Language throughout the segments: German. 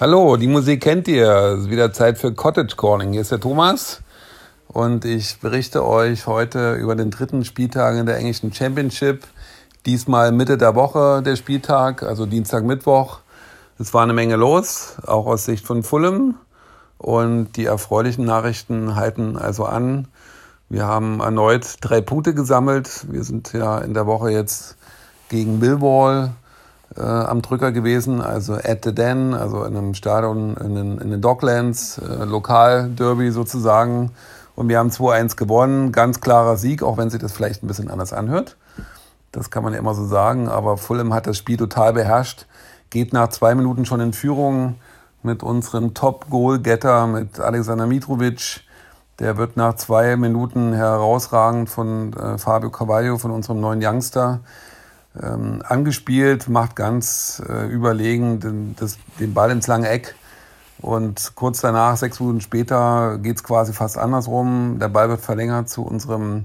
Hallo, die Musik kennt ihr. Es ist wieder Zeit für Cottage Calling. Hier ist der Thomas und ich berichte euch heute über den dritten Spieltag in der englischen Championship. Diesmal Mitte der Woche der Spieltag, also Dienstag, Mittwoch. Es war eine Menge los, auch aus Sicht von Fulham. Und die erfreulichen Nachrichten halten also an. Wir haben erneut drei Punkte gesammelt. Wir sind ja in der Woche jetzt gegen Millwall äh, am Drücker gewesen, also at the Den, also in einem Stadion in den, in den Docklands, äh, Lokalderby sozusagen. Und wir haben 2-1 gewonnen, ganz klarer Sieg, auch wenn sich das vielleicht ein bisschen anders anhört. Das kann man ja immer so sagen, aber Fulham hat das Spiel total beherrscht, geht nach zwei Minuten schon in Führung mit unserem Top-Goal-Getter, mit Alexander Mitrovic. Der wird nach zwei Minuten herausragend von äh, Fabio Carvalho, von unserem neuen Youngster, ähm, angespielt, macht ganz äh, überlegen den, das, den Ball ins lange Eck. Und kurz danach, sechs Minuten später, geht es quasi fast andersrum. Der Ball wird verlängert zu unserem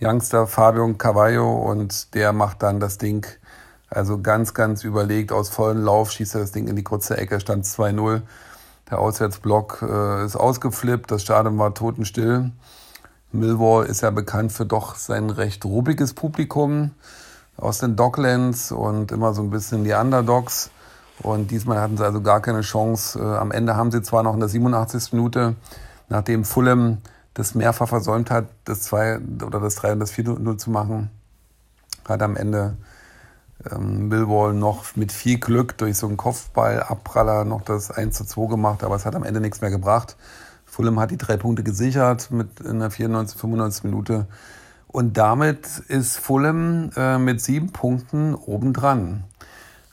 Youngster Fabio Cavallo und der macht dann das Ding also ganz, ganz überlegt aus vollem Lauf, schießt er das Ding in die kurze Ecke, stand 2-0. Der Auswärtsblock äh, ist ausgeflippt, das Stadion war totenstill. Millwall ist ja bekannt für doch sein recht ruppiges Publikum aus den Docklands und immer so ein bisschen die Underdogs. Und diesmal hatten sie also gar keine Chance. Äh, am Ende haben sie zwar noch in der 87. Minute, nachdem Fulham das mehrfach versäumt hat, das 2 oder das 3 und das 4-0 zu machen, hat am Ende ähm, Millwall noch mit viel Glück durch so einen Kopfball-Abpraller noch das 1 zu 2 gemacht, aber es hat am Ende nichts mehr gebracht. Fulham hat die drei Punkte gesichert mit in der 94, 95 Minute und damit ist Fulham äh, mit sieben Punkten obendran.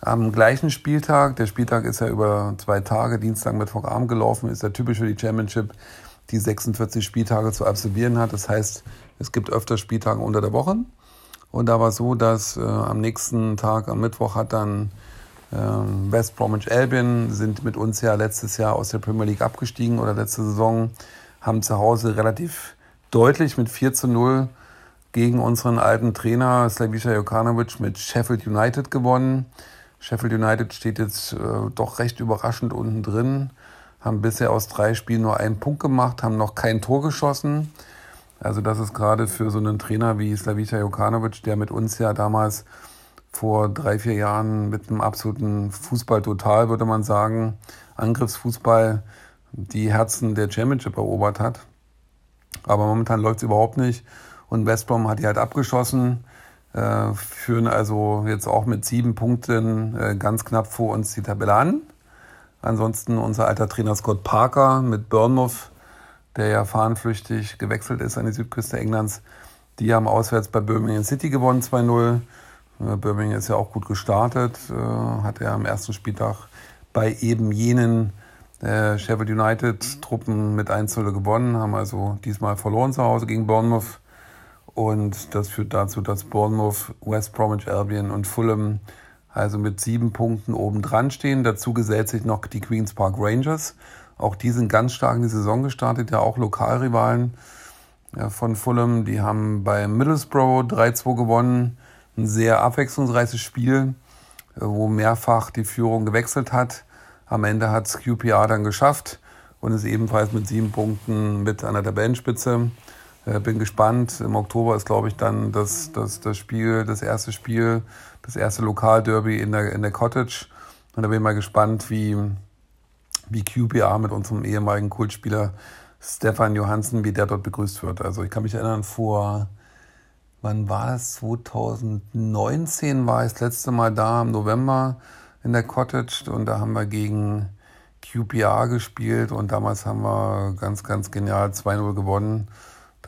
Am gleichen Spieltag, der Spieltag ist ja über zwei Tage, Dienstag, Mittwoch, Abend gelaufen, ist ja typisch für die Championship, die 46 Spieltage zu absolvieren hat. Das heißt, es gibt öfter Spieltage unter der Woche. Und da war es so, dass äh, am nächsten Tag, am Mittwoch, hat dann äh, West Bromwich Albion, sind mit uns ja letztes Jahr aus der Premier League abgestiegen oder letzte Saison, haben zu Hause relativ deutlich mit 4 zu 0 gegen unseren alten Trainer Slavisha Jokanovic mit Sheffield United gewonnen. Sheffield United steht jetzt äh, doch recht überraschend unten drin, haben bisher aus drei Spielen nur einen Punkt gemacht, haben noch kein Tor geschossen. Also das ist gerade für so einen Trainer wie Slavisha Jokanovic, der mit uns ja damals vor drei, vier Jahren mit einem absoluten Fußball total, würde man sagen, Angriffsfußball die Herzen der Championship erobert hat. Aber momentan läuft es überhaupt nicht. Und West hat die halt abgeschossen, äh, führen also jetzt auch mit sieben Punkten äh, ganz knapp vor uns die Tabelle an. Ansonsten unser alter Trainer Scott Parker mit Bournemouth, der ja fahnenflüchtig gewechselt ist an die Südküste Englands. Die haben auswärts bei Birmingham City gewonnen 2-0. Äh, Birmingham ist ja auch gut gestartet, äh, hat ja am ersten Spieltag bei eben jenen äh, Sheffield United Truppen mit 1-0 gewonnen, haben also diesmal verloren zu Hause gegen Bournemouth. Und das führt dazu, dass Bournemouth, West Bromwich Albion und Fulham also mit sieben Punkten oben dran stehen. Dazu gesellt sich noch die Queens Park Rangers. Auch die sind ganz stark in die Saison gestartet, ja auch Lokalrivalen von Fulham. Die haben bei Middlesbrough 3-2 gewonnen. Ein sehr abwechslungsreiches Spiel, wo mehrfach die Führung gewechselt hat. Am Ende hat es QPR dann geschafft und ist ebenfalls mit sieben Punkten mit an der Tabellenspitze. Äh, bin gespannt. Im Oktober ist, glaube ich, dann das, das, das Spiel, das erste Spiel, das erste Lokalderby in der, in der Cottage. Und da bin ich mal gespannt, wie, wie QPR mit unserem ehemaligen Kultspieler Stefan Johansen, wie der dort begrüßt wird. Also ich kann mich erinnern, vor, wann war das? 2019 war ich das letzte Mal da im November in der Cottage und da haben wir gegen QPR gespielt und damals haben wir ganz, ganz genial 2-0 gewonnen.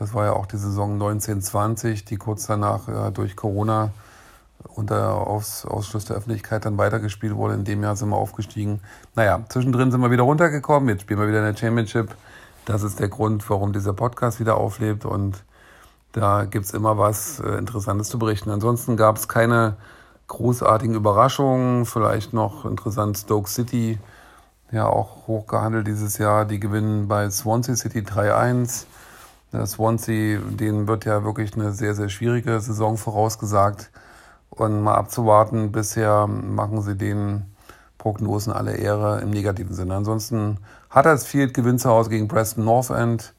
Das war ja auch die Saison 1920, die kurz danach ja, durch Corona unter Aus Ausschluss der Öffentlichkeit dann weitergespielt wurde. In dem Jahr sind wir aufgestiegen. Naja, zwischendrin sind wir wieder runtergekommen. Jetzt spielen wir wieder in der Championship. Das ist der Grund, warum dieser Podcast wieder auflebt. Und da gibt es immer was äh, Interessantes zu berichten. Ansonsten gab es keine großartigen Überraschungen. Vielleicht noch interessant Stoke City, ja auch hochgehandelt dieses Jahr. Die gewinnen bei Swansea City 3-1. Swansea, denen wird ja wirklich eine sehr, sehr schwierige Saison vorausgesagt. Und mal abzuwarten, bisher machen sie den Prognosen alle Ehre im negativen Sinne. Ansonsten Huddersfield gewinnt zu Hause gegen Preston North End,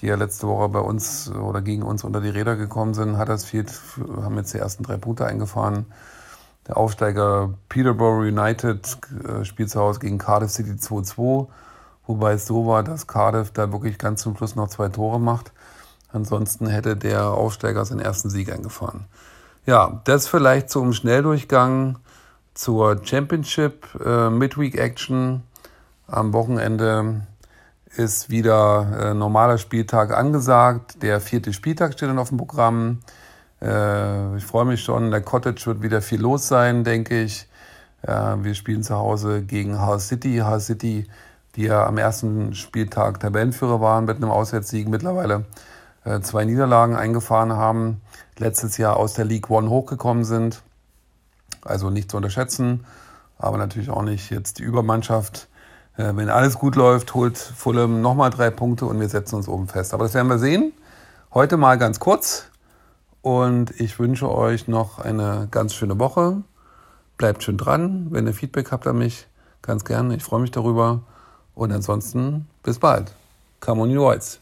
die ja letzte Woche bei uns oder gegen uns unter die Räder gekommen sind. Huddersfield haben jetzt die ersten drei Punkte eingefahren. Der Aufsteiger Peterborough United äh, spielt zu Hause gegen Cardiff City 2-2, wobei es so war, dass Cardiff da wirklich ganz zum Schluss noch zwei Tore macht. Ansonsten hätte der Aufsteiger seinen ersten Sieg eingefahren. Ja, das vielleicht zum Schnelldurchgang zur Championship äh, Midweek Action. Am Wochenende ist wieder äh, normaler Spieltag angesagt. Der vierte Spieltag steht dann auf dem Programm. Äh, ich freue mich schon. Der Cottage wird wieder viel los sein, denke ich. Äh, wir spielen zu Hause gegen Hull City. Hull City, die ja am ersten Spieltag Tabellenführer waren mit einem Auswärtssieg, mittlerweile äh, zwei Niederlagen eingefahren haben. Letztes Jahr aus der League One hochgekommen sind. Also nicht zu unterschätzen, aber natürlich auch nicht jetzt die Übermannschaft. Äh, wenn alles gut läuft, holt Fulham nochmal drei Punkte und wir setzen uns oben fest. Aber das werden wir sehen. Heute mal ganz kurz und ich wünsche euch noch eine ganz schöne Woche. Bleibt schön dran. Wenn ihr Feedback habt an mich, ganz gerne. Ich freue mich darüber. Und ansonsten bis bald. Come on, you Whites.